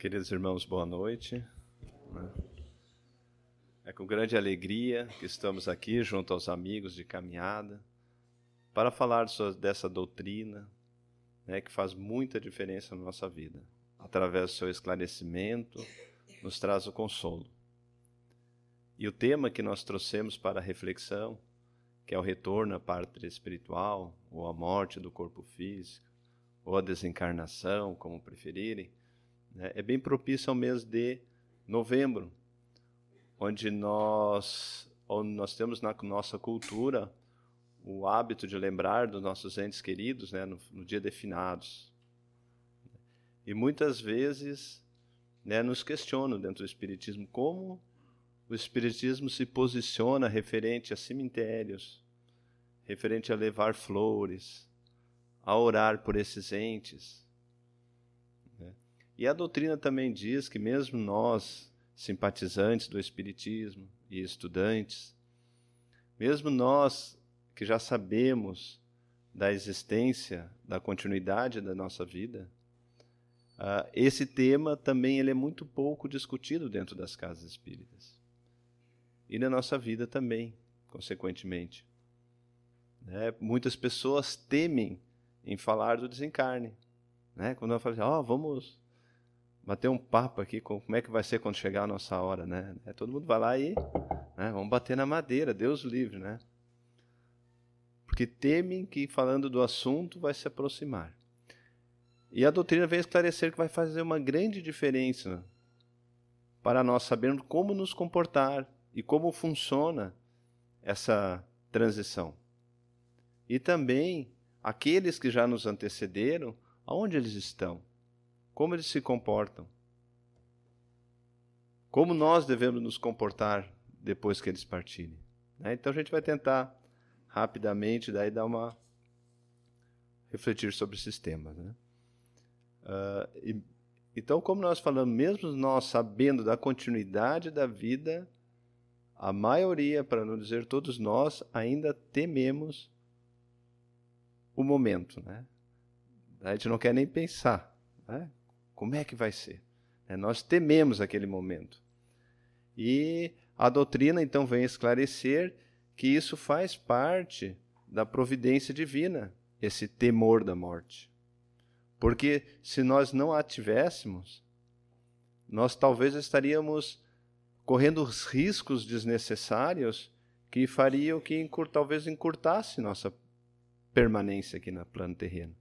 Queridos irmãos, boa noite. É com grande alegria que estamos aqui junto aos amigos de caminhada para falar dessa doutrina né, que faz muita diferença na nossa vida. Através do seu esclarecimento, nos traz o consolo. E o tema que nós trouxemos para a reflexão, que é o retorno à pátria espiritual, ou a morte do corpo físico, ou a desencarnação, como preferirem, né, é bem propício ao mês de novembro, onde nós, onde nós temos na nossa cultura o hábito de lembrar dos nossos entes queridos né, no, no dia de finados. E muitas vezes né, nos questionam dentro do Espiritismo como o Espiritismo se posiciona referente a cemitérios, referente a levar flores, a orar por esses entes. E a doutrina também diz que, mesmo nós, simpatizantes do Espiritismo e estudantes, mesmo nós que já sabemos da existência, da continuidade da nossa vida, uh, esse tema também ele é muito pouco discutido dentro das casas espíritas. E na nossa vida também, consequentemente. Né? Muitas pessoas temem em falar do desencarne. Né? Quando eu falo assim, oh, vamos bater um papo aqui com como é que vai ser quando chegar a nossa hora, né? É, todo mundo vai lá e né, vamos bater na madeira, Deus livre, né? Porque temem que falando do assunto vai se aproximar. E a doutrina vem esclarecer que vai fazer uma grande diferença para nós sabermos como nos comportar e como funciona essa transição. E também aqueles que já nos antecederam, aonde eles estão? Como eles se comportam, como nós devemos nos comportar depois que eles partirem. Né? Então a gente vai tentar rapidamente daí dar uma refletir sobre esses temas. Né? Uh, e, então, como nós falamos, mesmo nós sabendo da continuidade da vida, a maioria, para não dizer todos nós, ainda tememos o momento. Né? A gente não quer nem pensar. Né? Como é que vai ser? É, nós tememos aquele momento. E a doutrina então vem esclarecer que isso faz parte da providência divina, esse temor da morte. Porque se nós não a tivéssemos, nós talvez estaríamos correndo os riscos desnecessários que fariam que talvez encurtasse nossa permanência aqui no plano terreno.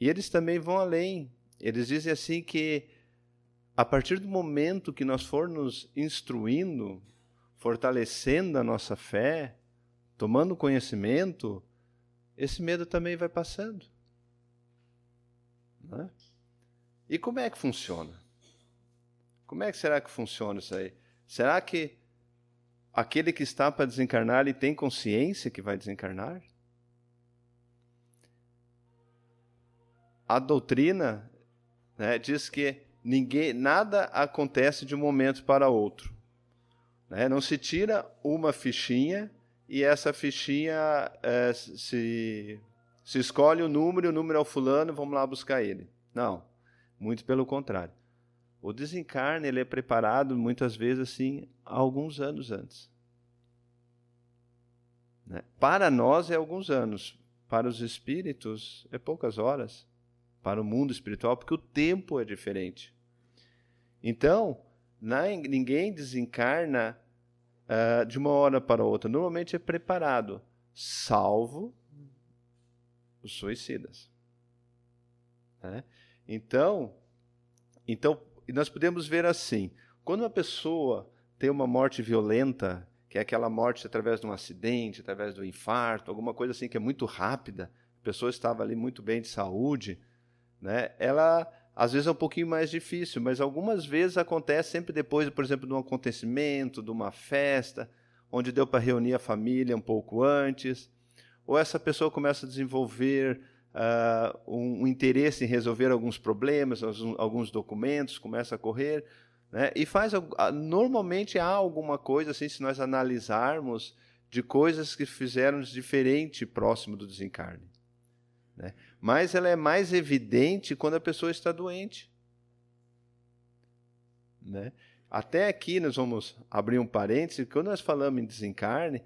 E eles também vão além. Eles dizem assim que a partir do momento que nós for nos instruindo, fortalecendo a nossa fé, tomando conhecimento, esse medo também vai passando. Né? E como é que funciona? Como é que será que funciona isso aí? Será que aquele que está para desencarnar ele tem consciência que vai desencarnar? A doutrina né, diz que ninguém, nada acontece de um momento para outro. Né? Não se tira uma fichinha e essa fichinha é, se, se escolhe o número, o número é o fulano, vamos lá buscar ele. Não, muito pelo contrário. O desencarne ele é preparado muitas vezes assim alguns anos antes. Né? Para nós é alguns anos, para os espíritos é poucas horas para o mundo espiritual, porque o tempo é diferente. Então, ninguém desencarna uh, de uma hora para outra. Normalmente é preparado, salvo os suicidas. Né? Então, então, nós podemos ver assim: quando uma pessoa tem uma morte violenta, que é aquela morte através de um acidente, através do infarto, alguma coisa assim que é muito rápida, a pessoa estava ali muito bem de saúde, né? Ela às vezes é um pouquinho mais difícil, mas algumas vezes acontece sempre depois, por exemplo, de um acontecimento, de uma festa, onde deu para reunir a família um pouco antes, ou essa pessoa começa a desenvolver uh, um, interesse em resolver alguns problemas, alguns documentos, começa a correr, né? e faz normalmente há alguma coisa assim, se nós analisarmos de coisas que fizeram diferente próximo do desencarne. Né? Mas ela é mais evidente quando a pessoa está doente. Né? Até aqui nós vamos abrir um parêntese, quando nós falamos em desencarne,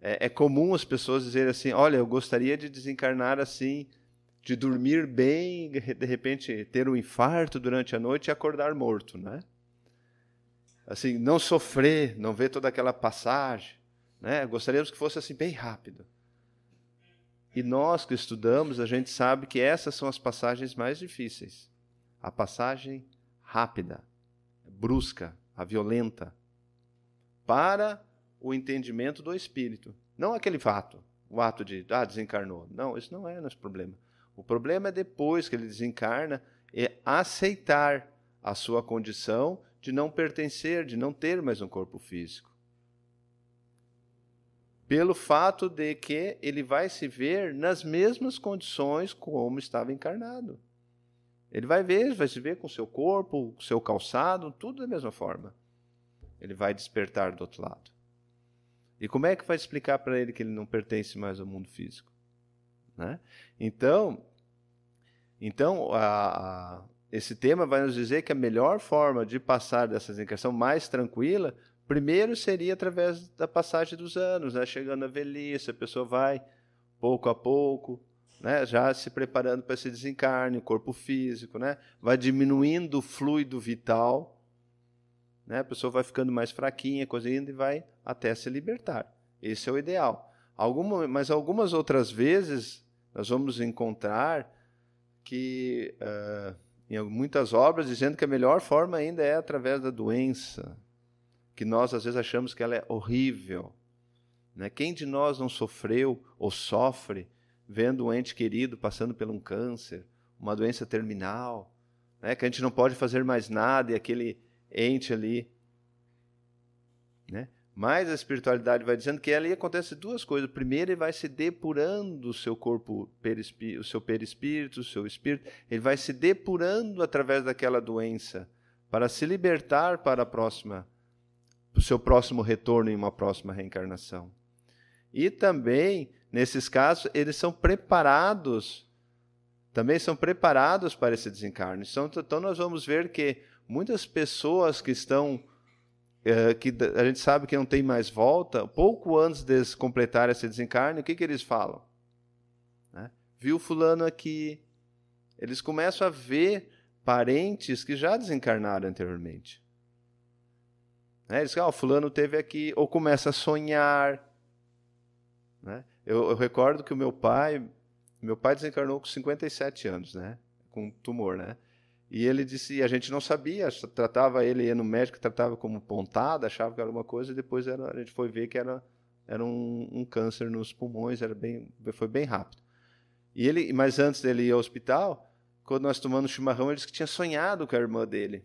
é, é comum as pessoas dizerem assim: olha, eu gostaria de desencarnar assim, de dormir bem, de repente ter um infarto durante a noite e acordar morto, né? Assim, não sofrer, não ver toda aquela passagem, né? Gostaríamos que fosse assim bem rápido. E nós que estudamos, a gente sabe que essas são as passagens mais difíceis. A passagem rápida, brusca, a violenta, para o entendimento do espírito. Não aquele fato, o ato de, ah, desencarnou. Não, isso não é nosso problema. O problema é depois que ele desencarna, é aceitar a sua condição de não pertencer, de não ter mais um corpo físico. Pelo fato de que ele vai se ver nas mesmas condições como estava encarnado. Ele vai ver, vai se ver com seu corpo, com seu calçado, tudo da mesma forma. Ele vai despertar do outro lado. E como é que vai explicar para ele que ele não pertence mais ao mundo físico? Né? Então, então a, a, esse tema vai nos dizer que a melhor forma de passar dessa desencarnação mais tranquila, primeiro seria através da passagem dos anos, né? chegando à velhice, a pessoa vai pouco a pouco, né? já se preparando para esse desencarne, o corpo físico, né? vai diminuindo o fluido vital, né? a pessoa vai ficando mais fraquinha, cozinhando e vai até se libertar. Esse é o ideal. Alguma, mas algumas outras vezes nós vamos encontrar que uh, em muitas obras dizendo que a melhor forma ainda é através da doença, que nós às vezes achamos que ela é horrível. Né? Quem de nós não sofreu ou sofre vendo um ente querido passando por um câncer, uma doença terminal, né? que a gente não pode fazer mais nada e aquele ente ali. Né? Mas a espiritualidade vai dizendo que ali acontece duas coisas. Primeiro, ele vai se depurando o seu corpo, o seu perispírito, o seu espírito. Ele vai se depurando através daquela doença para se libertar para a próxima, o seu próximo retorno em uma próxima reencarnação. E também nesses casos, eles são preparados, também são preparados para esse desencarne. Então, nós vamos ver que muitas pessoas que estão, é, que a gente sabe que não tem mais volta, pouco antes de completar esse desencarne, o que, que eles falam? Né? Viu fulano aqui. Eles começam a ver parentes que já desencarnaram anteriormente. Né? Eles dizem, ah, o fulano teve aqui, ou começa a sonhar. Né? Eu, eu, recordo que o meu pai, meu pai desencarnou com 57 anos, né? Com tumor, né? E ele disse, e a gente não sabia, tratava ele, ia no médico, tratava como pontada, achava que era alguma coisa, e depois era, a gente foi ver que era, era um, um, câncer nos pulmões, era bem, foi bem rápido. E ele, mas antes dele ir ao hospital, quando nós tomamos chimarrão, ele disse que tinha sonhado com a irmã dele,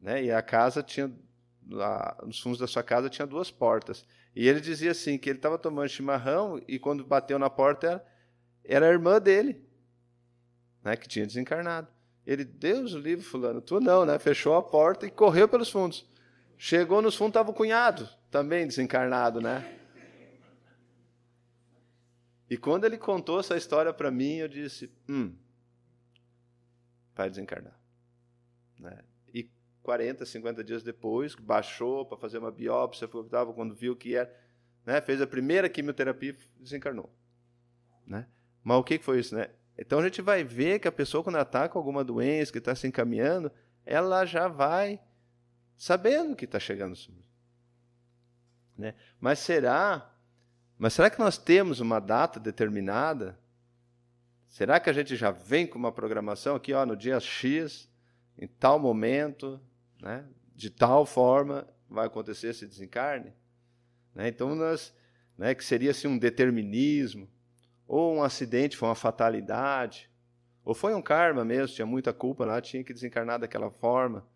né? E a casa tinha, lá, nos fundos da sua casa tinha duas portas. E ele dizia assim, que ele estava tomando chimarrão e quando bateu na porta era, a irmã dele, né, que tinha desencarnado. Ele, Deus o livre, fulano, tu não, né? Fechou a porta e correu pelos fundos. Chegou nos fundos, estava o cunhado, também desencarnado, né? E quando ele contou essa história para mim, eu disse, hum, vai desencarnar. Né? 40, 50 dias depois, baixou para fazer uma biópsia, estava quando viu que era, né, fez a primeira quimioterapia e desencarnou. Né? Mas o que foi isso? Né? Então a gente vai ver que a pessoa, quando está com alguma doença, que está se encaminhando, ela já vai sabendo que está chegando. Né? Mas será? Mas será que nós temos uma data determinada? Será que a gente já vem com uma programação aqui, ó, no dia X, em tal momento, né? de tal forma vai acontecer esse desencarne. Né? Então, nós, né, que seria assim, um determinismo, ou um acidente, foi uma fatalidade, ou foi um karma mesmo, tinha muita culpa lá, tinha que desencarnar daquela forma.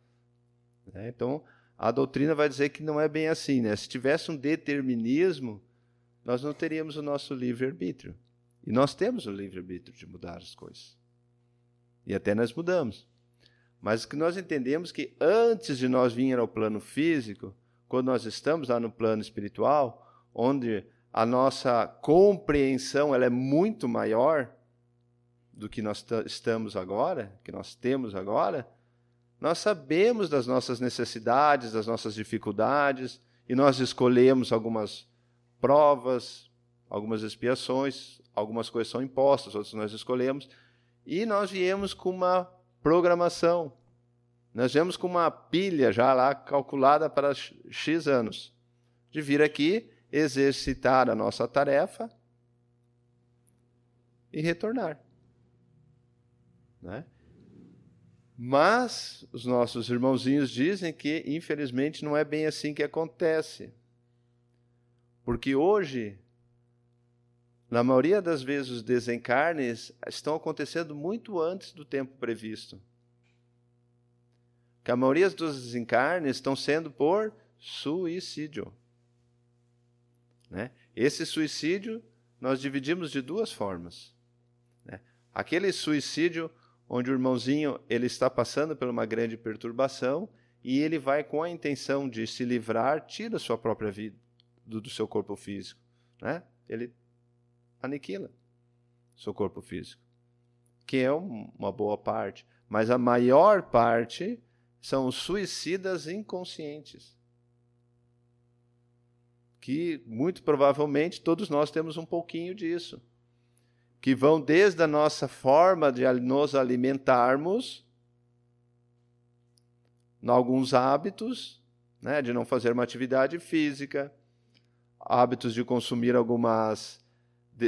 Né? Então, a doutrina vai dizer que não é bem assim. Né? Se tivesse um determinismo, nós não teríamos o nosso livre-arbítrio. E nós temos o livre-arbítrio de mudar as coisas. E até nós mudamos. Mas que nós entendemos que antes de nós vir ao plano físico, quando nós estamos lá no plano espiritual, onde a nossa compreensão ela é muito maior do que nós estamos agora, que nós temos agora, nós sabemos das nossas necessidades, das nossas dificuldades, e nós escolhemos algumas provas, algumas expiações, algumas coisas são impostas, outras nós escolhemos, e nós viemos com uma programação. Nós viemos com uma pilha já lá calculada para X anos, de vir aqui, exercitar a nossa tarefa e retornar. Né? Mas os nossos irmãozinhos dizem que, infelizmente, não é bem assim que acontece. Porque hoje, na maioria das vezes, os desencarnes estão acontecendo muito antes do tempo previsto. Que a maioria dos desencarnes estão sendo por suicídio. Né? Esse suicídio nós dividimos de duas formas. Né? Aquele suicídio onde o irmãozinho ele está passando por uma grande perturbação e ele vai com a intenção de se livrar, tira sua própria vida do, do seu corpo físico, né? Ele aniquila seu corpo físico, que é um, uma boa parte, mas a maior parte são suicidas inconscientes. Que muito provavelmente todos nós temos um pouquinho disso que vão desde a nossa forma de nos alimentarmos, alguns hábitos, né, de não fazer uma atividade física, hábitos de consumir algumas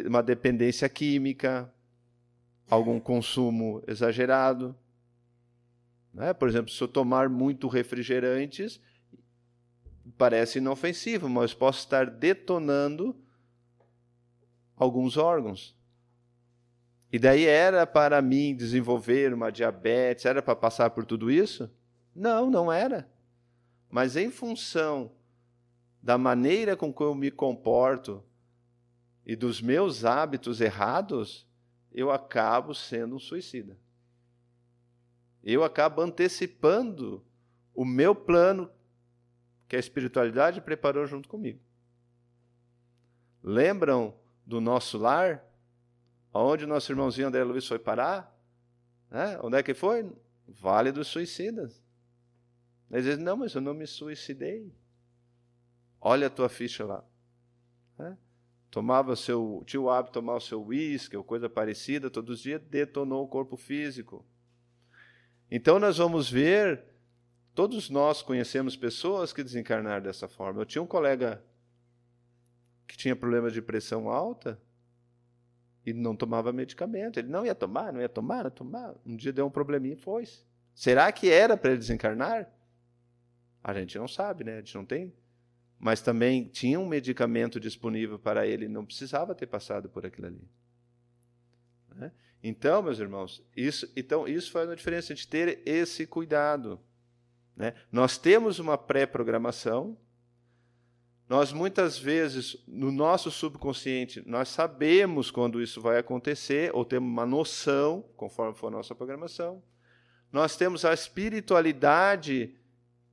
uma dependência química, algum consumo exagerado. Né? Por exemplo, se eu tomar muito refrigerantes, parece inofensivo, mas posso estar detonando alguns órgãos. E daí era para mim desenvolver uma diabetes, era para passar por tudo isso? Não, não era. Mas em função da maneira com que eu me comporto e dos meus hábitos errados, eu acabo sendo um suicida. Eu acabo antecipando o meu plano que a espiritualidade preparou junto comigo. Lembram do nosso lar? Onde o nosso irmãozinho André Luiz foi parar? Né? Onde é que foi? Vale dos Suicidas. Eles dizem, não, mas eu não me suicidei. Olha a tua ficha lá. Né? Tomava seu, tinha o hábito de tomar o seu uísque ou coisa parecida, todos os dias detonou o corpo físico. Então nós vamos ver, todos nós conhecemos pessoas que desencarnaram dessa forma. Eu tinha um colega que tinha problema de pressão alta, e não tomava medicamento. Ele não ia tomar, não ia tomar, não ia tomar. Um dia deu um probleminha e foi. -se. Será que era para ele desencarnar? A gente não sabe, né? A gente não tem. Mas também tinha um medicamento disponível para ele, não precisava ter passado por aquilo ali. Né? Então, meus irmãos, isso, então isso faz uma diferença de ter esse cuidado. Né? Nós temos uma pré-programação, nós muitas vezes, no nosso subconsciente, nós sabemos quando isso vai acontecer, ou temos uma noção, conforme for a nossa programação. Nós temos a espiritualidade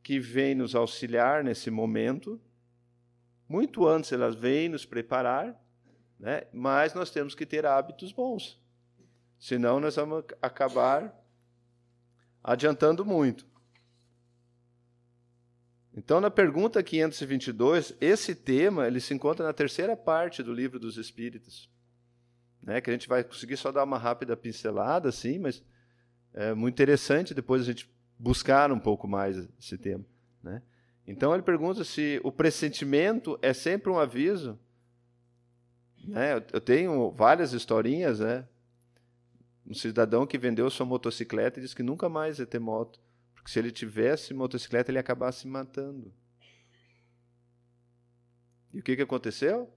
que vem nos auxiliar nesse momento. Muito antes ela vem nos preparar, né? mas nós temos que ter hábitos bons. Senão nós vamos acabar adiantando muito. Então, na pergunta 522, esse tema ele se encontra na terceira parte do livro dos Espíritos, né, que a gente vai conseguir só dar uma rápida pincelada, assim, mas é muito interessante depois a gente buscar um pouco mais esse tema. Né? Então, ele pergunta se o pressentimento é sempre um aviso. Né? Eu tenho várias historinhas, né? Um cidadão que vendeu sua motocicleta e disse que nunca mais ia ter moto. Porque se ele tivesse motocicleta, ele ia acabar se matando. E o que, que aconteceu?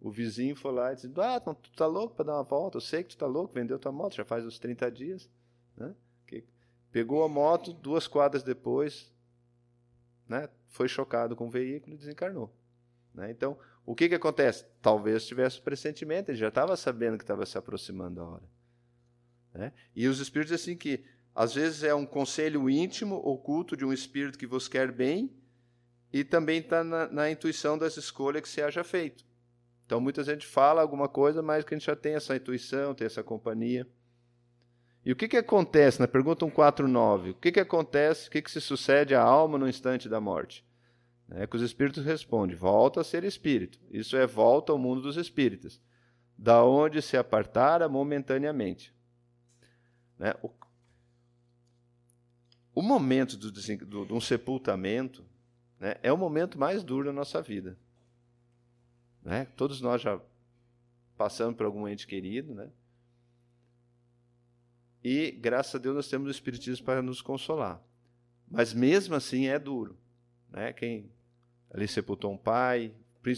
O vizinho foi lá e disse: Ah, tu tá louco para dar uma volta? Eu sei que tu tá louco, vendeu tua moto, já faz uns 30 dias. Né? Pegou a moto, duas quadras depois, né? foi chocado com o veículo e desencarnou. Né? Então, o que, que acontece? Talvez tivesse pressentimento, ele já estava sabendo que estava se aproximando a hora. Né? E os espíritos assim que às vezes é um conselho íntimo, oculto de um espírito que vos quer bem, e também está na, na, intuição das escolhas que se haja feito. Então, muita gente fala alguma coisa, mas que a gente já tem essa intuição, tem essa companhia. E o que, que acontece na pergunta 149? O que, que acontece, o que, que se sucede à alma no instante da morte? É que os espíritos respondem: volta a ser espírito. Isso é volta ao mundo dos espíritos, da onde se apartara momentaneamente. Né? O, o momento do, do, de um sepultamento né, é o momento mais duro da nossa vida. Né? Todos nós já passamos por algum ente querido, né? E graças a Deus nós temos o Espiritismo para nos consolar. Mas mesmo assim é duro. Né? Quem ali sepultou um pai,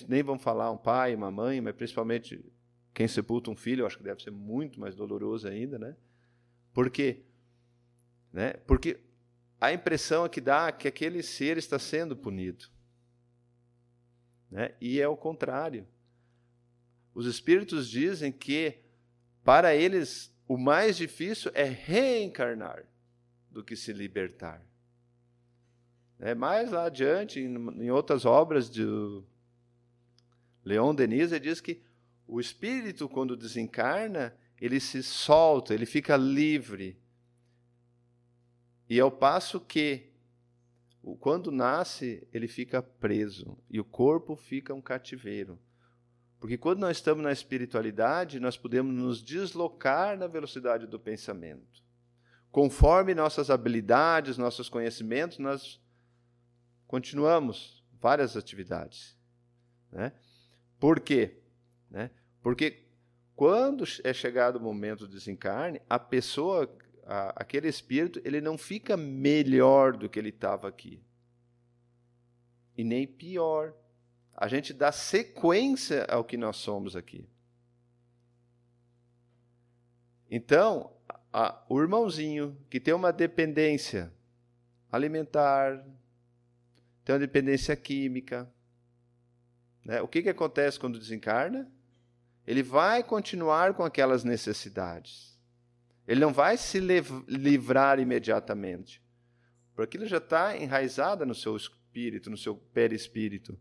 nem vamos falar um pai, uma mãe, mas principalmente quem sepulta um filho, eu acho que deve ser muito mais doloroso ainda, né? Por quê? Né? Porque a impressão é que dá que aquele ser está sendo punido. Né? E é o contrário. Os espíritos dizem que para eles o mais difícil é reencarnar do que se libertar. É, mais lá adiante, em, outras obras de Leon Denis, ele diz que o espírito, quando desencarna, ele se solta, ele fica livre. E ao passo que, quando nasce, ele fica preso e o corpo fica um cativeiro. Porque quando nós estamos na espiritualidade, nós podemos nos deslocar na velocidade do pensamento. Conforme nossas habilidades, nossos conhecimentos, nós continuamos várias atividades. Né? Por quê? Né? Porque quando é chegado o momento do desencarne, a pessoa, a, aquele espírito, ele não fica melhor do que ele estava aqui. E nem pior a gente dá sequência ao que nós somos aqui. Então, a, o irmãozinho que tem uma dependência alimentar, tem uma dependência química, né? o que, que acontece quando desencarna? Ele vai continuar com aquelas necessidades. Ele não vai se livrar imediatamente. Porque ele já está enraizada no seu espírito, no seu perispírito.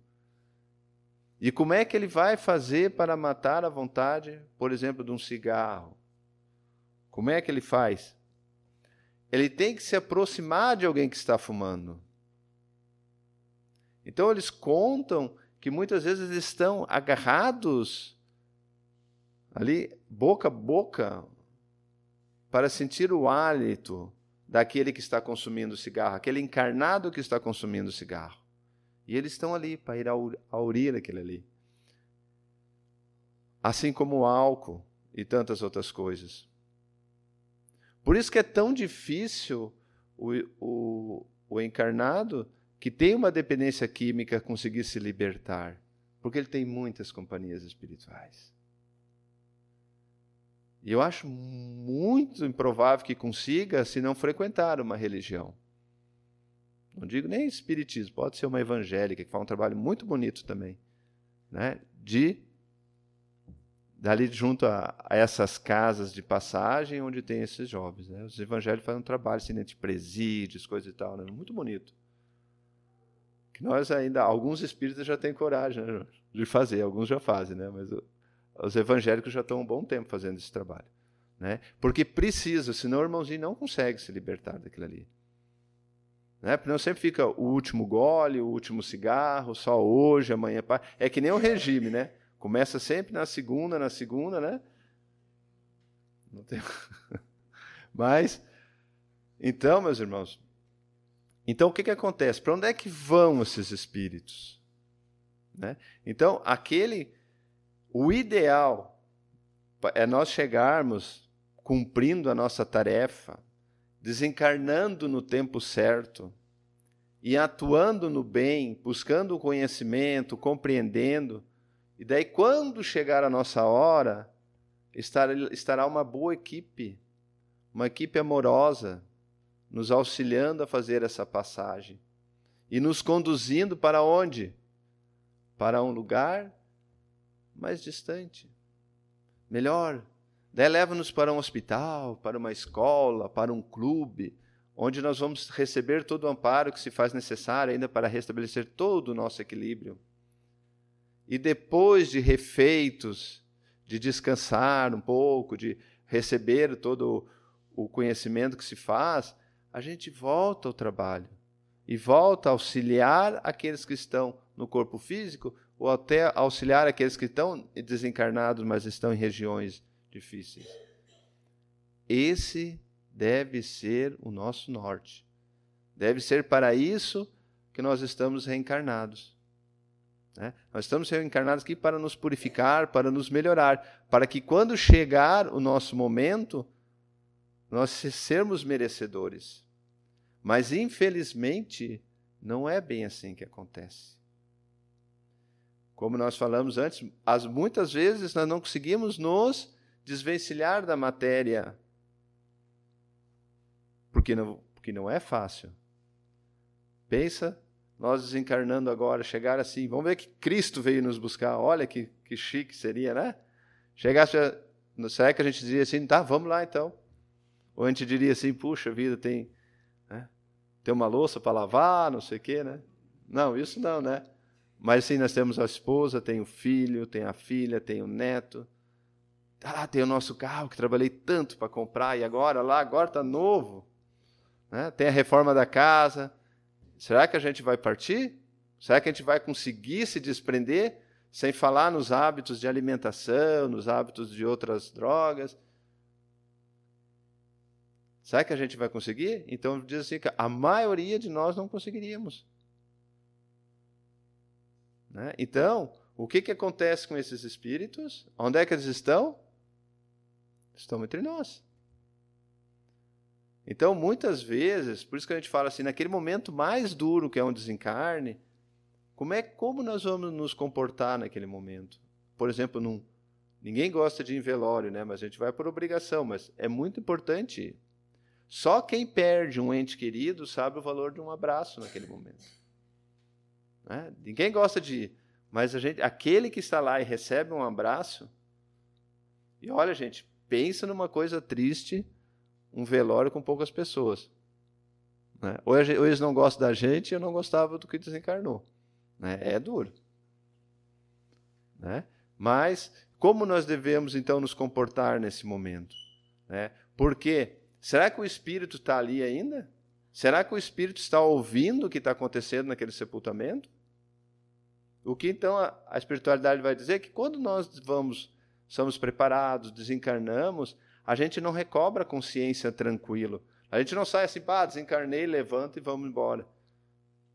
E como é que ele vai fazer para matar a vontade, por exemplo, de um cigarro? Como é que ele faz? Ele tem que se aproximar de alguém que está fumando. Então eles contam que muitas vezes eles estão agarrados ali, boca a boca, para sentir o hálito daquele que está consumindo cigarro, aquele encarnado que está consumindo cigarro. E eles estão ali para ir a urir aquele ali. Assim como o álcool e tantas outras coisas. Por isso que é tão difícil o, o, o encarnado que tem uma dependência química conseguir se libertar. Porque ele tem muitas companhias espirituais. E eu acho muito improvável que consiga se não frequentar uma religião. Não digo nem espiritismo, pode ser uma evangélica que faz um trabalho muito bonito também, né? De dali junto a, a, essas casas de passagem onde tem esses jovens, né? Os evangélicos fazem um trabalho assim, né, de presídios, coisa e tal, né? Muito bonito. Que nós ainda alguns espíritas já têm coragem né, de fazer, alguns já fazem, né? Mas os evangélicos já estão um bom tempo fazendo esse trabalho, né? Porque precisa, senão o irmãozinho não consegue se libertar daquilo ali. Né? Porque não sempre fica o último gole, o último cigarro, só hoje, amanhã. É que nem o regime, né? Começa sempre na segunda, na segunda, né? Não tem... Mas, então, meus irmãos, então o que, que acontece? Para onde é que vão esses espíritos? Né? Então, aquele, o ideal é nós chegarmos cumprindo a nossa tarefa, desencarnando no tempo certo e atuando no bem, buscando o conhecimento, compreendendo. E daí, quando chegar a nossa hora, estará uma boa equipe, uma equipe amorosa, nos auxiliando a fazer essa passagem e nos conduzindo para onde? Para um lugar mais distante, melhor, Daí leva-nos para um hospital, para uma escola, para um clube, onde nós vamos receber todo o amparo que se faz necessário ainda para restabelecer todo o nosso equilíbrio. E depois de refeitos, de descansar um pouco, de receber todo o conhecimento que se faz, a gente volta ao trabalho e volta a auxiliar aqueles que estão no corpo físico ou até auxiliar aqueles que estão desencarnados, mas estão em regiões difíceis. Esse deve ser o nosso norte. Deve ser para isso que nós estamos reencarnados. Né? Nós estamos reencarnados aqui para nos purificar, para nos melhorar, para que quando chegar o nosso momento, nós sermos merecedores. Mas, infelizmente, não é bem assim que acontece. Como nós falamos antes, as, muitas vezes nós não conseguimos nos desvencilhar da matéria, porque não, porque não é fácil. Pensa, nós desencarnando agora, chegar assim, vamos ver que Cristo veio nos buscar, olha que, que chique seria, né? Chegasse, será que a gente diria assim, tá, vamos lá então? Ou a gente diria assim, puxa vida, tem, né? tem uma louça para lavar, não sei o quê, né? Não, isso não, né? Mas sim, nós temos a esposa, tem o filho, tem a filha, tem o neto. Ah, tem o nosso carro que trabalhei tanto para comprar e agora lá, agora está novo. Né? Tem a reforma da casa. Será que a gente vai partir? Será que a gente vai conseguir se desprender? Sem falar nos hábitos de alimentação, nos hábitos de outras drogas. Será que a gente vai conseguir? Então diz assim que a maioria de nós não conseguiríamos. Né? Então, o que, que acontece com esses espíritos? Onde é que eles estão? Estão entre nós. Então, muitas vezes, por isso que a gente fala assim, naquele momento mais duro que é um desencarne, como é como nós vamos nos comportar naquele momento? Por exemplo, num, ninguém gosta de ir em velório, né? Mas a gente vai por obrigação, mas é muito importante. Só quem perde um ente querido sabe o valor de um abraço naquele momento. Né? Ninguém gosta de ir, mas gente, aquele que está lá e recebe um abraço, e olha, gente, pensa numa coisa triste, um velório com poucas pessoas. Né? Ou, gente, ou, eles não gostam da gente, eu não gostava do que desencarnou. Né? É duro. Né? Mas como nós devemos então nos comportar nesse momento? Né? Porque será que o espírito está ali ainda? Será que o espírito está ouvindo o que está acontecendo naquele sepultamento? O que então a, a espiritualidade vai dizer é que quando nós vamos, somos preparados, desencarnamos, a gente não recobra a consciência tranquilo. A gente não sai assim, pá, desencarnei, levanta e vamos embora.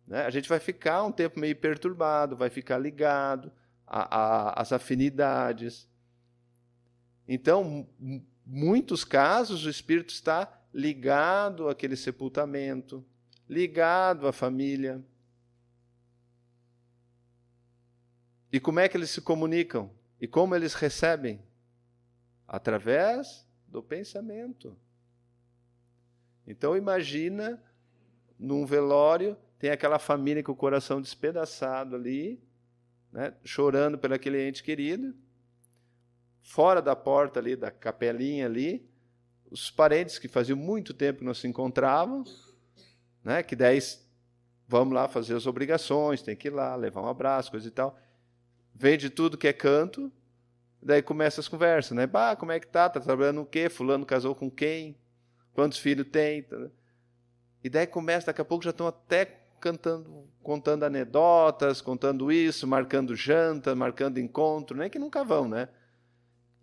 Né? A gente vai ficar um tempo meio perturbado, vai ficar ligado às afinidades. Então, muitos casos, o espírito está ligado àquele sepultamento, ligado à família. E como é que eles se comunicam? E como eles recebem? Através do pensamento. Então imagina num velório, tem aquela família com o coração despedaçado ali, né, chorando pelo aquele ente querido. Fora da porta ali, da capelinha ali, os parentes que faziam muito tempo que não se encontravam, né, que daí vamos lá fazer as obrigações, tem que ir lá, levar um abraço, coisa e tal vende tudo que é canto, daí começa as conversas, né? Bah, como é que tá? Tá trabalhando no quê? Fulano casou com quem? Quantos filhos tem? Tá, e daí começa, daqui a pouco já estão até cantando, contando anedotas, contando isso, marcando janta, marcando encontro, nem que nunca vão, né?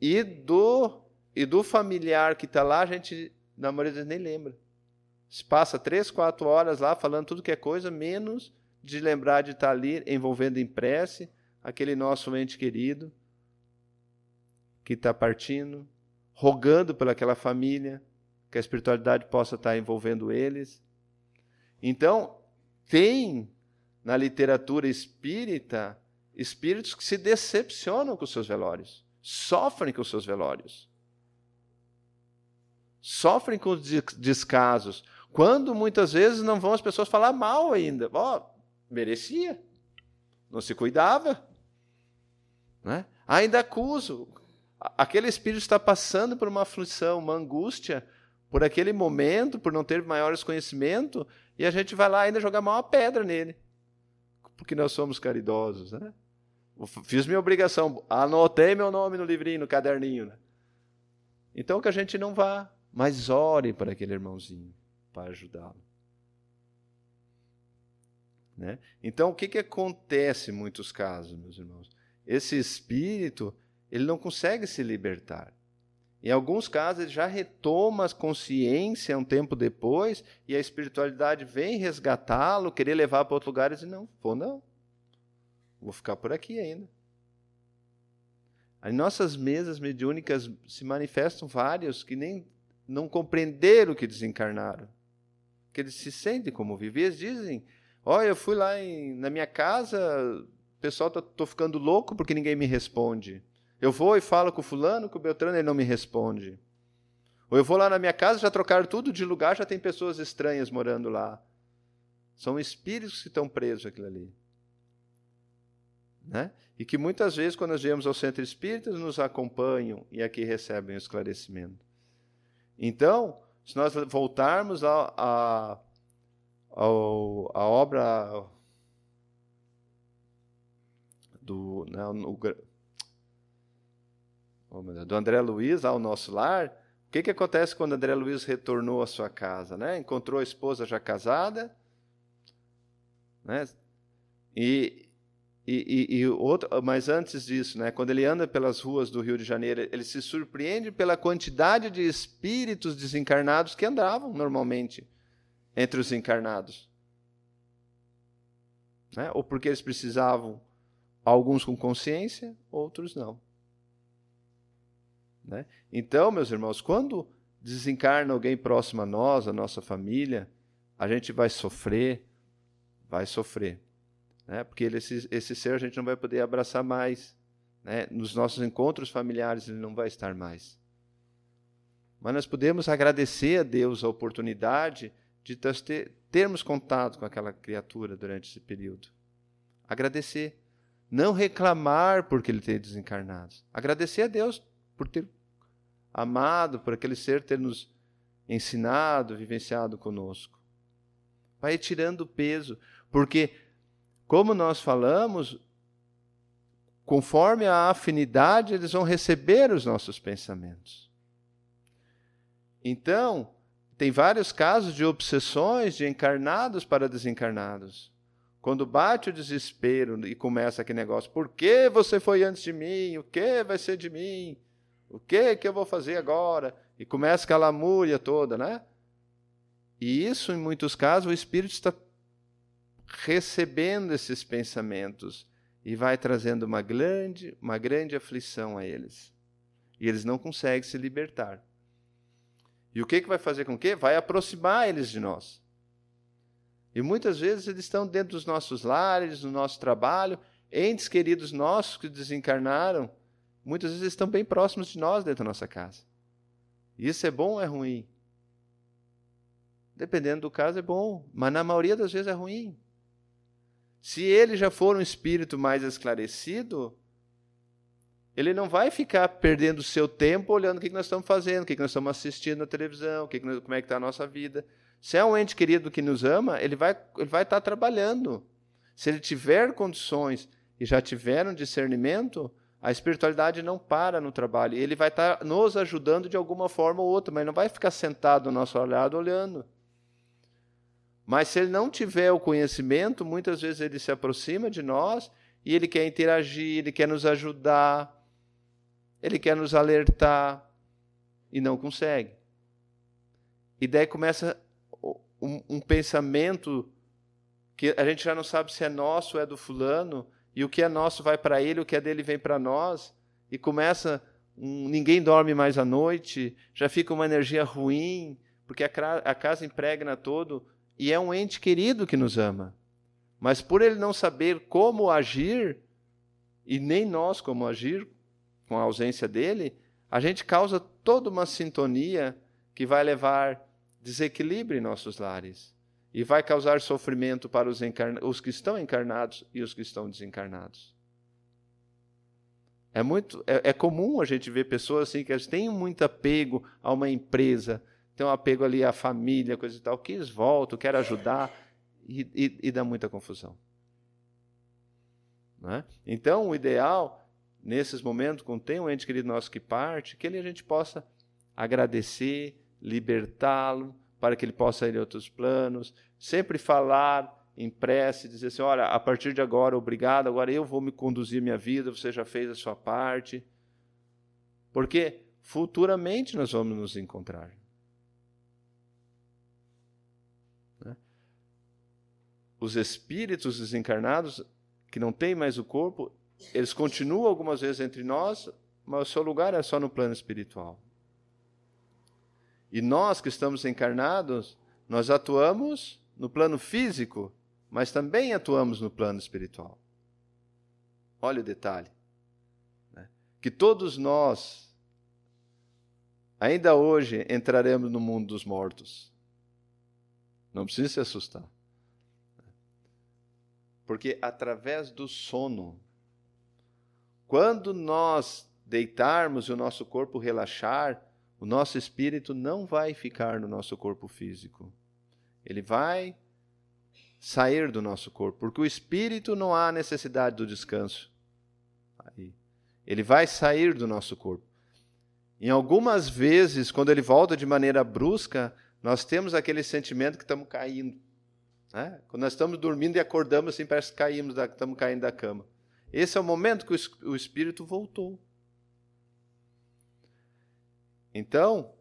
E do e do familiar que está lá, a gente na maioria vezes nem lembra. Se passa três, quatro horas lá falando tudo que é coisa, menos de lembrar de estar tá ali envolvendo em prece, aquele nosso ente querido que está partindo, rogando pelaquela família, que a espiritualidade possa estar tá envolvendo eles. Então, tem na literatura espírita espíritos que se decepcionam com seus velórios, sofrem com seus velórios, sofrem com descasos, quando muitas vezes não vão as pessoas falar mal ainda. Ó, oh, merecia, não se cuidava, né? Ainda acuso. Aquele espírito está passando por uma aflição, uma angústia, por aquele momento, por não ter maiores conhecimentos, e a gente vai lá ainda jogar mal uma pedra nele. Porque nós somos caridosos. Né? Fiz minha obrigação, anotei meu nome no livrinho, no caderninho. Né? Então que a gente não vá mas ore para aquele irmãozinho para ajudá-lo. Né? Então, o que, que acontece em muitos casos, meus irmãos? Esse espírito, ele não consegue se libertar. Em alguns casos, ele já retoma a consciência um tempo depois e a espiritualidade vem resgatá-lo, querer levar para outro lugar e dizer: Não, vou não. Vou ficar por aqui ainda. Em nossas mesas mediúnicas se manifestam vários que nem não compreenderam que desencarnaram. Que eles se sentem como vivem. Eles dizem: Olha, eu fui lá em, na minha casa, pessoal está tô ficando louco porque ninguém me responde. Eu vou e falo com o fulano, com o Beltrano, ele não me responde. Ou eu vou lá na minha casa, já trocaram tudo de lugar, já tem pessoas estranhas morando lá. São espíritos que estão presos aquilo ali. Né? E que muitas vezes, quando nós viemos ao centro espírita, nos acompanham e aqui recebem o esclarecimento. Então, se nós voltarmos a, a, a, a obra do, né, oh, do André Luiz ao nosso lar, o que, que acontece quando André Luiz retornou à sua casa? Né? Encontrou a esposa já casada, né? e, e, e, e outro, mas antes disso, né, quando ele anda pelas ruas do Rio de Janeiro, ele se surpreende pela quantidade de espíritos desencarnados que andavam normalmente entre os encarnados. Né? Ou porque eles precisavam, alguns com consciência, outros não. Né? Então, meus irmãos, quando desencarna alguém próximo a nós, a nossa família, a gente vai sofrer, vai sofrer né? porque ele, esse, esse ser a gente não vai poder abraçar mais. Né? Nos nossos encontros familiares ele não vai estar mais. Mas nós podemos agradecer a Deus a oportunidade de ter, termos contato com aquela criatura durante esse período. Agradecer. Não reclamar porque ele ter desencarnado. Agradecer a Deus por ter amado, por aquele ser ter nos ensinado, vivenciado conosco. Vai tirando o peso, porque como nós falamos, conforme a afinidade, eles vão receber os nossos pensamentos. Então, tem vários casos de obsessões de encarnados para desencarnados. Quando bate o desespero e começa aquele negócio, por que você foi antes de mim? O que vai ser de mim? O que que eu vou fazer agora? E começa aquela lamúria toda, né? E isso, em muitos casos, o espírito está recebendo esses pensamentos e vai trazendo uma grande, uma grande aflição a eles. E eles não conseguem se libertar. E o que, que vai fazer com que? Vai aproximar eles de nós. E muitas vezes eles estão dentro dos nossos lares, no nosso trabalho, entes queridos nossos que desencarnaram, muitas vezes estão bem próximos de nós dentro da nossa casa. Isso é bom ou é ruim? Dependendo do caso é bom, mas na maioria das vezes é ruim. Se ele já for um espírito mais esclarecido, ele não vai ficar perdendo o seu tempo olhando o que nós estamos fazendo, o que nós estamos assistindo na televisão, como é que está a nossa vida. Se é um ente querido que nos ama, ele vai, ele vai estar trabalhando. Se ele tiver condições e já tiver um discernimento, a espiritualidade não para no trabalho. Ele vai estar nos ajudando de alguma forma ou outra, mas não vai ficar sentado ao nosso lado olhando. Mas se ele não tiver o conhecimento, muitas vezes ele se aproxima de nós e ele quer interagir, ele quer nos ajudar, ele quer nos alertar e não consegue. E daí começa um, um pensamento que a gente já não sabe se é nosso ou é do fulano, e o que é nosso vai para ele, o que é dele vem para nós, e começa um, ninguém dorme mais à noite, já fica uma energia ruim, porque a, a casa impregna todo e é um ente querido que nos ama. Mas por ele não saber como agir, e nem nós como agir com a ausência dele, a gente causa toda uma sintonia que vai levar desequilíbrio em nossos lares e vai causar sofrimento para os, os que estão encarnados e os que estão desencarnados. É muito é, é comum a gente ver pessoas assim que têm muito apego a uma empresa, tem um apego ali à família, coisa e tal, quis volto, quer ajudar, e, e, e dá muita confusão. Né? Então, o ideal, nesses momentos, quando tem um ente querido nosso que parte, que ele a gente possa agradecer, libertá-lo, para que ele possa ir em outros planos, sempre falar em prece, dizer assim: olha, a partir de agora, obrigado, agora eu vou me conduzir minha vida, você já fez a sua parte. Porque futuramente nós vamos nos encontrar. Né? Os espíritos desencarnados, que não têm mais o corpo, eles continuam algumas vezes entre nós, mas o seu lugar é só no plano espiritual. E nós que estamos encarnados, nós atuamos no plano físico, mas também atuamos no plano espiritual. Olha o detalhe. Né? Que todos nós, ainda hoje, entraremos no mundo dos mortos. Não precisa se assustar. Porque através do sono, quando nós deitarmos e o nosso corpo relaxar, o nosso espírito não vai ficar no nosso corpo físico. Ele vai sair do nosso corpo, porque o espírito não há necessidade do descanso. Aí. Ele vai sair do nosso corpo. Em algumas vezes, quando ele volta de maneira brusca, nós temos aquele sentimento que estamos caindo. Né? Quando nós estamos dormindo e acordamos, assim parece que caímos, da, estamos caindo da cama. Esse é o momento que o espírito voltou. Então,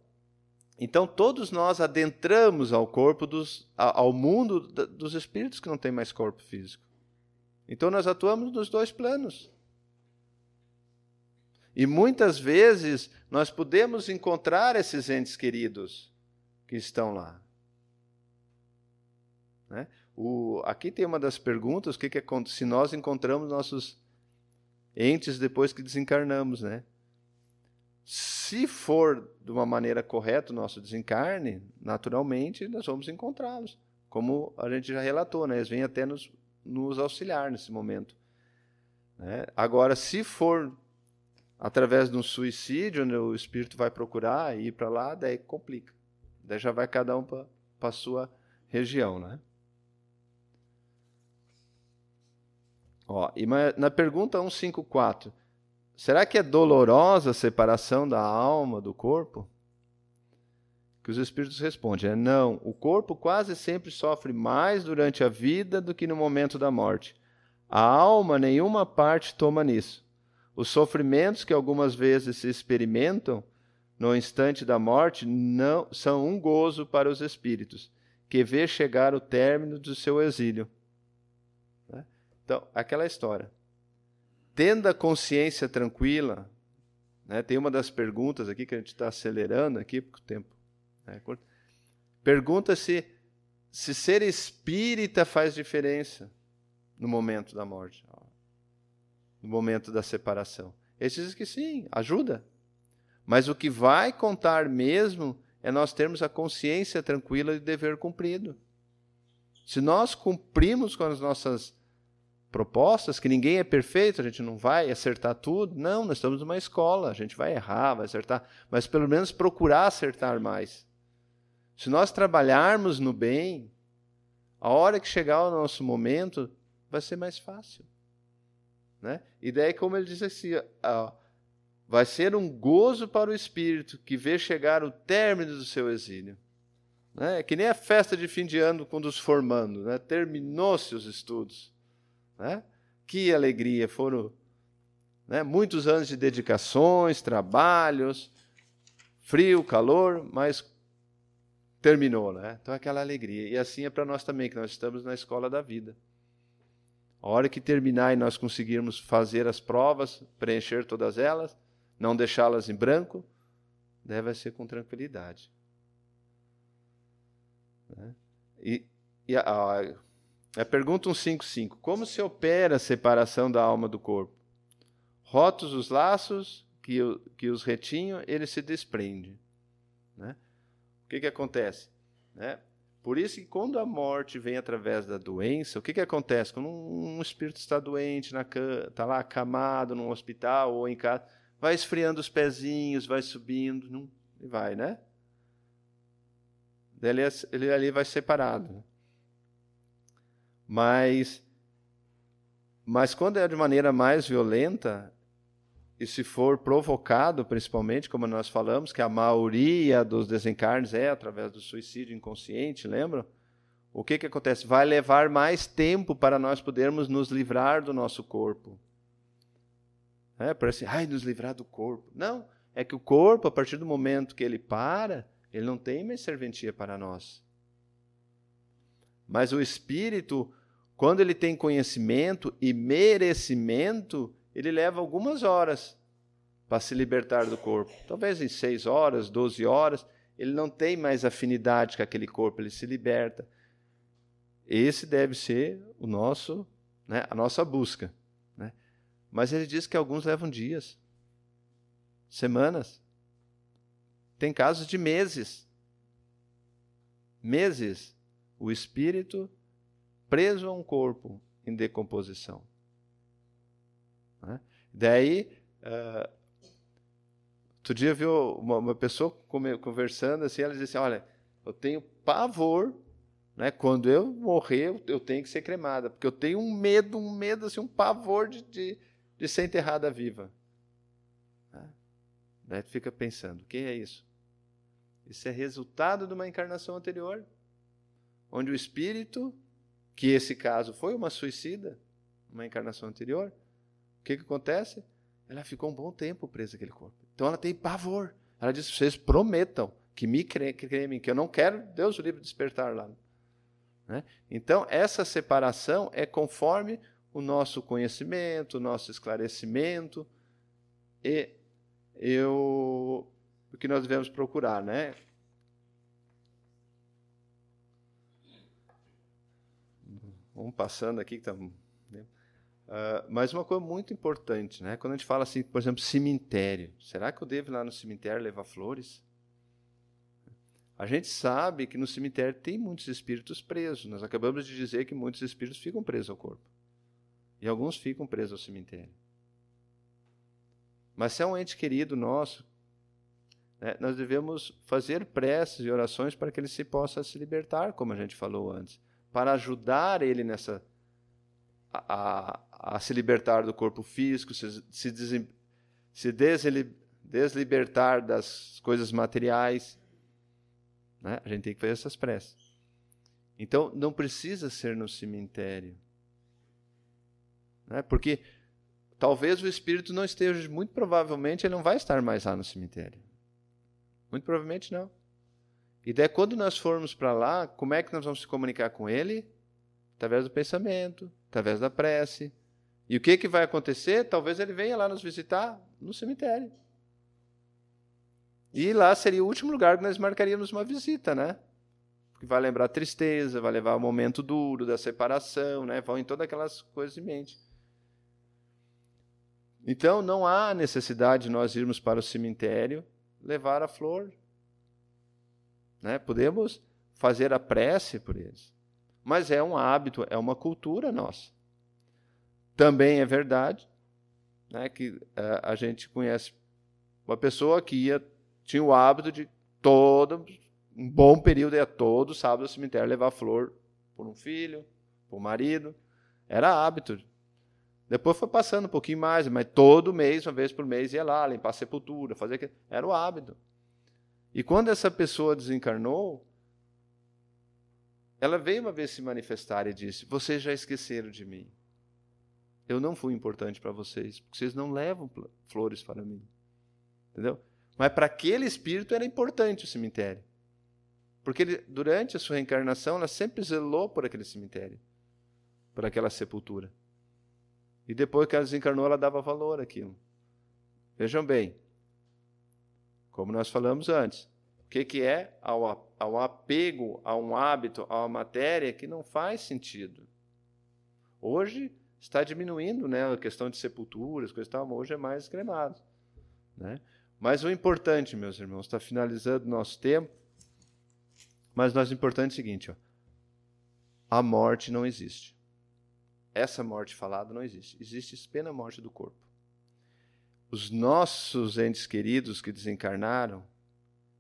então todos nós adentramos ao corpo dos, ao mundo dos espíritos que não têm mais corpo físico. Então nós atuamos nos dois planos. E muitas vezes nós podemos encontrar esses entes queridos que estão lá. Né? O, aqui tem uma das perguntas: o que, que é se nós encontramos nossos entes depois que desencarnamos, né? Se for de uma maneira correta o nosso desencarne, naturalmente nós vamos encontrá-los. Como a gente já relatou, né? eles vêm até nos, nos auxiliar nesse momento. Né? Agora, se for através de um suicídio, onde o espírito vai procurar ir para lá, daí complica. Daí já vai cada um para a sua região. Né? Ó, e na pergunta 154, Será que é dolorosa a separação da alma do corpo? Que os espíritos respondem: é não. O corpo quase sempre sofre mais durante a vida do que no momento da morte. A alma, nenhuma parte toma nisso. Os sofrimentos que algumas vezes se experimentam no instante da morte não são um gozo para os espíritos, que vê chegar o término do seu exílio. Né? Então, aquela história tendo a consciência tranquila, né, tem uma das perguntas aqui que a gente está acelerando aqui, porque o tempo é curto. Pergunta se, se ser espírita faz diferença no momento da morte, no momento da separação. Ele diz que sim, ajuda. Mas o que vai contar mesmo é nós termos a consciência tranquila de dever cumprido. Se nós cumprimos com as nossas propostas, que ninguém é perfeito, a gente não vai acertar tudo. Não, nós estamos numa escola, a gente vai errar, vai acertar, mas pelo menos procurar acertar mais. Se nós trabalharmos no bem, a hora que chegar o nosso momento, vai ser mais fácil. Né? E daí, como ele diz assim, ó, vai ser um gozo para o espírito que vê chegar o término do seu exílio. Né? É que nem a festa de fim de ano quando os formando, né? terminou-se os estudos. Né? Que alegria! Foram né, muitos anos de dedicações, trabalhos, frio, calor, mas terminou, né? Então aquela alegria. E assim é para nós também, que nós estamos na escola da vida. A hora que terminar e nós conseguirmos fazer as provas, preencher todas elas, não deixá-las em branco, deve ser com tranquilidade. Né? E, e a, é, pergunta 155. Como se opera a separação da alma do corpo? Rotos os laços que, que os retinham, ele se desprende. Né? O que, que acontece? Né? Por isso que quando a morte vem através da doença, o que, que acontece? Quando um, espírito está doente, está lá acamado num hospital ou em casa, vai esfriando os pezinhos, vai subindo, não, e vai, né? Ele, ele ali vai separado. Mas, mas quando é de maneira mais violenta, e se for provocado, principalmente, como nós falamos, que a maioria dos desencarnes é através do suicídio inconsciente, lembram? O que, que acontece? Vai levar mais tempo para nós podermos nos livrar do nosso corpo. É, parece, ai, nos livrar do corpo. Não, é que o corpo, a partir do momento que ele para, ele não tem mais serventia para nós. Mas o espírito, quando ele tem conhecimento e merecimento, ele leva algumas horas para se libertar do corpo. Talvez em seis horas, doze horas, ele não tem mais afinidade com aquele corpo, ele se liberta. Esse deve ser o nosso, né, a nossa busca. Né? Mas ele diz que alguns levam dias, semanas. Tem casos de meses. Meses. O espírito preso a um corpo em decomposição. Né? Daí, uh, outro dia viu uma, uma pessoa conversando assim, ela disse assim, olha, eu tenho pavor, né? Quando eu morrer, eu tenho que ser cremada, porque eu tenho um medo, um medo, assim, um pavor de, de, de ser enterrada viva. Né? Daí tu fica pensando, o que é isso? Isso é resultado de uma encarnação anterior, onde o espírito, que esse caso foi uma suicida, uma encarnação anterior, que, que acontece? Ela ficou um bom tempo presa naquele corpo. Então ela tem pavor. Ela disse: vocês prometam que me creem, que eu não quero, Deus o livre, despertar lá. Né? Então, essa separação é conforme o nosso conhecimento, o nosso esclarecimento e eu, o que nós devemos procurar, né? Vamos passando aqui, que está Uh, mas uma coisa muito importante, né? Quando a gente fala assim, por exemplo, cemitério, será que eu devo ir lá no cemitério levar flores? A gente sabe que no cemitério tem muitos espíritos presos. Nós acabamos de dizer que muitos espíritos ficam presos ao corpo. E alguns ficam presos ao cemitério. Mas se é um ente querido nosso, né, nós devemos fazer preces e orações para que ele se possa se libertar, como a gente falou antes, para ajudar ele nessa a, a se libertar do corpo físico, se, se, se deslibertar das coisas materiais. Né? A gente tem que fazer essas preces. Então, não precisa ser no cemitério. Né? Porque talvez o espírito não esteja, muito provavelmente, ele não vai estar mais lá no cemitério. Muito provavelmente não. E daí, quando nós formos para lá, como é que nós vamos se comunicar com ele? Através do pensamento, através da prece, e o que, que vai acontecer? Talvez ele venha lá nos visitar no cemitério. E lá seria o último lugar que nós marcaríamos uma visita, né? Porque vai lembrar a tristeza, vai levar o momento duro da separação, né? Vão em todas aquelas coisas em mente. Então não há necessidade de nós irmos para o cemitério levar a flor. Né? Podemos fazer a prece por eles. Mas é um hábito, é uma cultura nossa. Também é verdade né, que uh, a gente conhece uma pessoa que ia, tinha o hábito de todo um bom período ia todo sábado ao cemitério levar flor por um filho, por um marido. Era hábito. Depois foi passando um pouquinho mais, mas todo mês, uma vez por mês, ia lá limpar a sepultura, fazer aquilo. Era o hábito. E quando essa pessoa desencarnou, ela veio uma vez se manifestar e disse: Vocês já esqueceram de mim. Eu não fui importante para vocês, porque vocês não levam flores para mim. Entendeu? Mas para aquele espírito era importante o cemitério. Porque ele, durante a sua reencarnação, ela sempre zelou por aquele cemitério, por aquela sepultura. E depois que ela desencarnou, ela dava valor àquilo. Vejam bem, como nós falamos antes, o que, que é ao, ao apego a um hábito, a uma matéria que não faz sentido. Hoje, está diminuindo né, a questão de sepulturas, coisa tal, hoje é mais cremado. Né? Mas o importante, meus irmãos, está finalizando nosso tempo, mas o importante é o seguinte: ó, a morte não existe. Essa morte falada não existe. Existe apenas morte do corpo. Os nossos entes queridos que desencarnaram,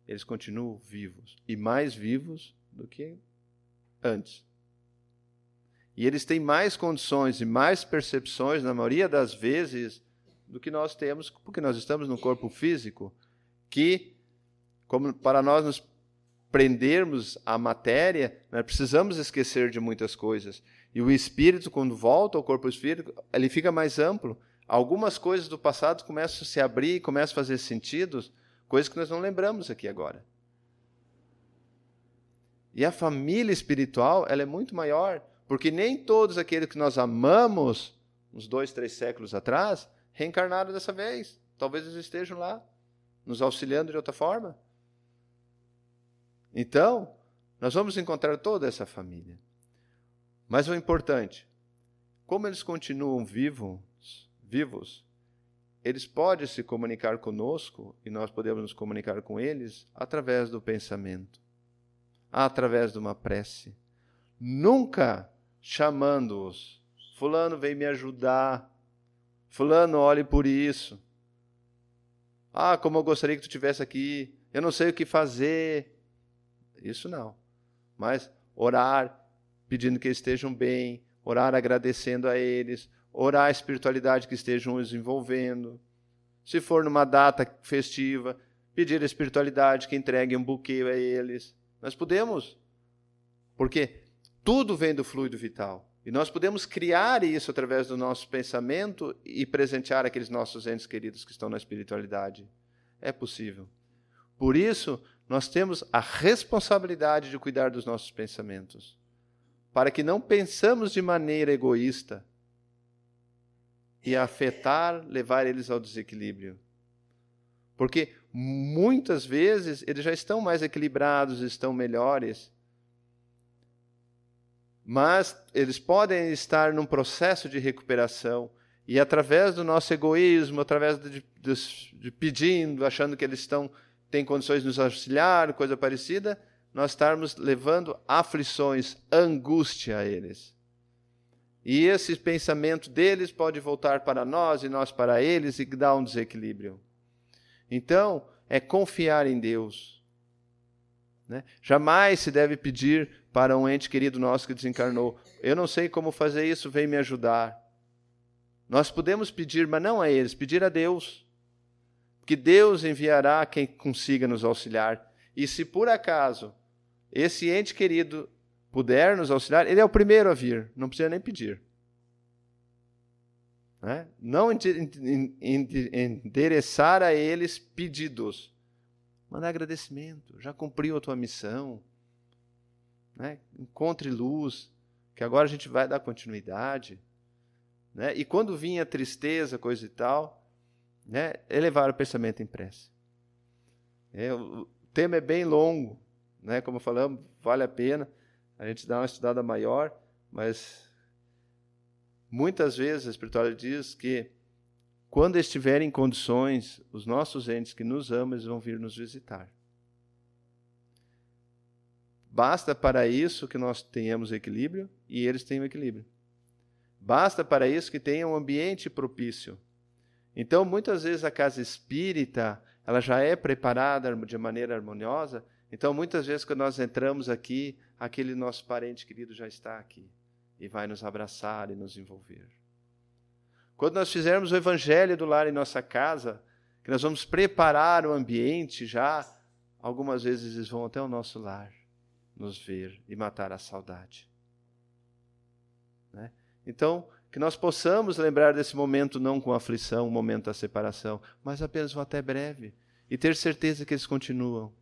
eles continuam vivos e mais vivos do que antes. E eles têm mais condições e mais percepções, na maioria das vezes, do que nós temos, porque nós estamos num corpo físico que, como para nós nos prendermos à matéria, nós precisamos esquecer de muitas coisas. E o espírito, quando volta ao corpo espírito, ele fica mais amplo. Algumas coisas do passado começam a se abrir, começam a fazer sentido, coisas que nós não lembramos aqui agora. E a família espiritual, ela é muito maior, porque nem todos aqueles que nós amamos, uns dois, três séculos atrás, reencarnaram dessa vez. Talvez eles estejam lá, nos auxiliando de outra forma. Então, nós vamos encontrar toda essa família. Mas o importante, como eles continuam vivos, vivos, eles podem se comunicar conosco e nós podemos nos comunicar com eles através do pensamento, através de uma prece. Nunca chamando-os. Fulano vem me ajudar. Fulano, olhe por isso. Ah, como eu gostaria que tu tivesse aqui. Eu não sei o que fazer. Isso não. Mas orar pedindo que estejam bem, orar agradecendo a eles, orar a espiritualidade que estejam os envolvendo. Se for numa data festiva, pedir a espiritualidade que entregue um buquê a eles. Nós podemos. Porque tudo vem do fluido vital. E nós podemos criar isso através do nosso pensamento e presentear aqueles nossos entes queridos que estão na espiritualidade. É possível. Por isso, nós temos a responsabilidade de cuidar dos nossos pensamentos, para que não pensamos de maneira egoísta e afetar, levar eles ao desequilíbrio. Porque muitas vezes eles já estão mais equilibrados, estão melhores, mas eles podem estar num processo de recuperação e através do nosso egoísmo, através de, de, de pedindo, achando que eles estão têm condições de nos auxiliar, coisa parecida, nós estarmos levando aflições, angústia a eles. E esse pensamento deles pode voltar para nós e nós para eles e dar um desequilíbrio. Então, é confiar em Deus. Né? Jamais se deve pedir para um ente querido nosso que desencarnou: Eu não sei como fazer isso, vem me ajudar. Nós podemos pedir, mas não a eles, pedir a Deus. Que Deus enviará quem consiga nos auxiliar. E se por acaso esse ente querido puder nos auxiliar, ele é o primeiro a vir, não precisa nem pedir. Né? Não endereçar a eles pedidos. Mandar agradecimento. Já cumpriu a tua missão. Né? Encontre luz, que agora a gente vai dar continuidade. Né? E quando vinha tristeza, coisa e tal, né? elevar o pensamento em prece. É, o tema é bem longo, né? como falamos, vale a pena a gente dar uma estudada maior, mas muitas vezes a espiritualidade diz que quando estiverem em condições, os nossos entes que nos amam, vão vir nos visitar. Basta para isso que nós tenhamos equilíbrio e eles tenham equilíbrio. Basta para isso que tenha um ambiente propício. Então, muitas vezes a casa espírita, ela já é preparada de maneira harmoniosa. Então, muitas vezes quando nós entramos aqui, aquele nosso parente querido já está aqui e vai nos abraçar e nos envolver. Quando nós fizermos o evangelho do lar em nossa casa, que nós vamos preparar o ambiente já, algumas vezes eles vão até o nosso lar nos ver e matar a saudade. Né? Então, que nós possamos lembrar desse momento não com aflição, o momento da separação, mas apenas um até breve, e ter certeza que eles continuam.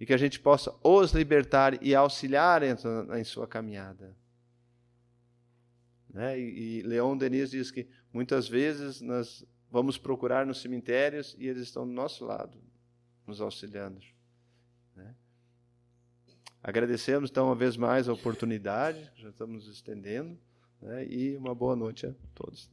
E que a gente possa os libertar e auxiliar em, em sua caminhada. Né? E, e Leon Denis diz que muitas vezes nós vamos procurar nos cemitérios e eles estão do nosso lado, nos auxiliando. Né? Agradecemos, então, uma vez mais a oportunidade, já estamos estendendo, né? e uma boa noite a todos.